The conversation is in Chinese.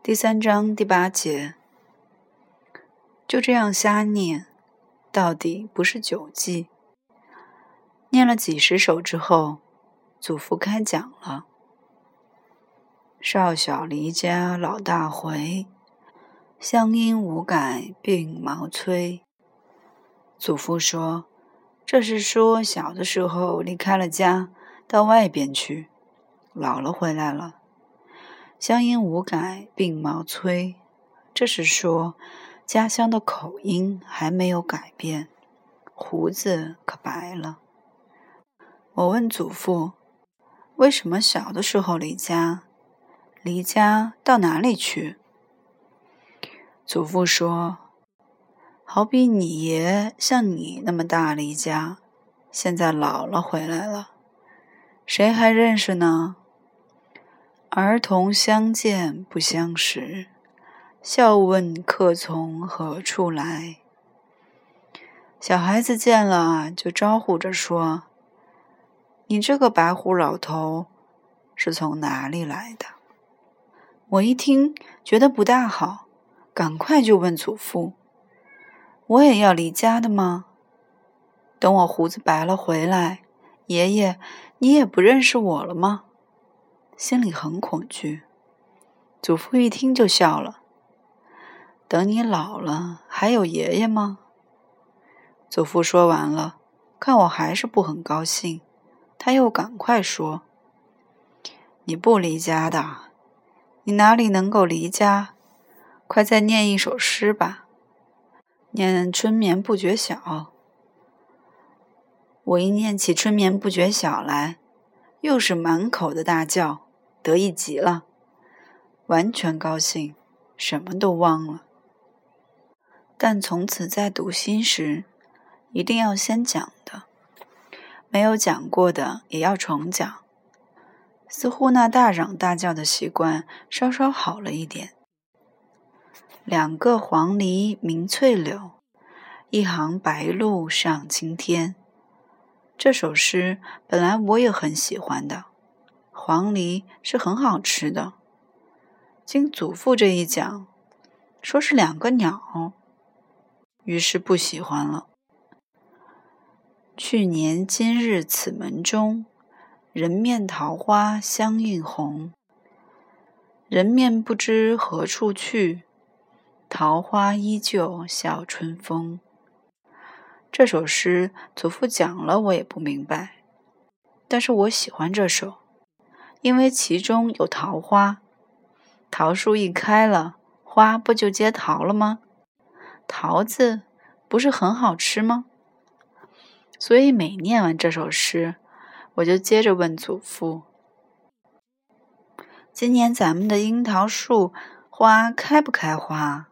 第三章第八节，就这样瞎念，到底不是九记。念了几十首之后，祖父开讲了：“少小离家老大回，乡音无改鬓毛衰。”祖父说：“这是说小的时候离开了家，到外边去，老了回来了。”乡音无改鬓毛衰，这是说家乡的口音还没有改变，胡子可白了。我问祖父：“为什么小的时候离家？离家到哪里去？”祖父说：“好比你爷像你那么大离家，现在老了回来了，谁还认识呢？”儿童相见不相识，笑问客从何处来。小孩子见了就招呼着说：“你这个白胡老头是从哪里来的？”我一听觉得不大好，赶快就问祖父：“我也要离家的吗？等我胡子白了回来，爷爷你也不认识我了吗？”心里很恐惧，祖父一听就笑了。等你老了，还有爷爷吗？祖父说完了，看我还是不很高兴，他又赶快说：“你不离家的，你哪里能够离家？快再念一首诗吧，念《春眠不觉晓》。”我一念起《春眠不觉晓》来，又是满口的大叫。得意极了，完全高兴，什么都忘了。但从此在读心时，一定要先讲的，没有讲过的也要重讲。似乎那大嚷大叫的习惯稍稍好了一点。两个黄鹂鸣翠柳，一行白鹭上青天。这首诗本来我也很喜欢的。黄鹂是很好吃的。经祖父这一讲，说是两个鸟，于是不喜欢了。去年今日此门中，人面桃花相映红。人面不知何处去，桃花依旧笑春风。这首诗祖父讲了，我也不明白，但是我喜欢这首。因为其中有桃花，桃树一开了，花不就结桃了吗？桃子不是很好吃吗？所以每念完这首诗，我就接着问祖父：“今年咱们的樱桃树花开不开花？”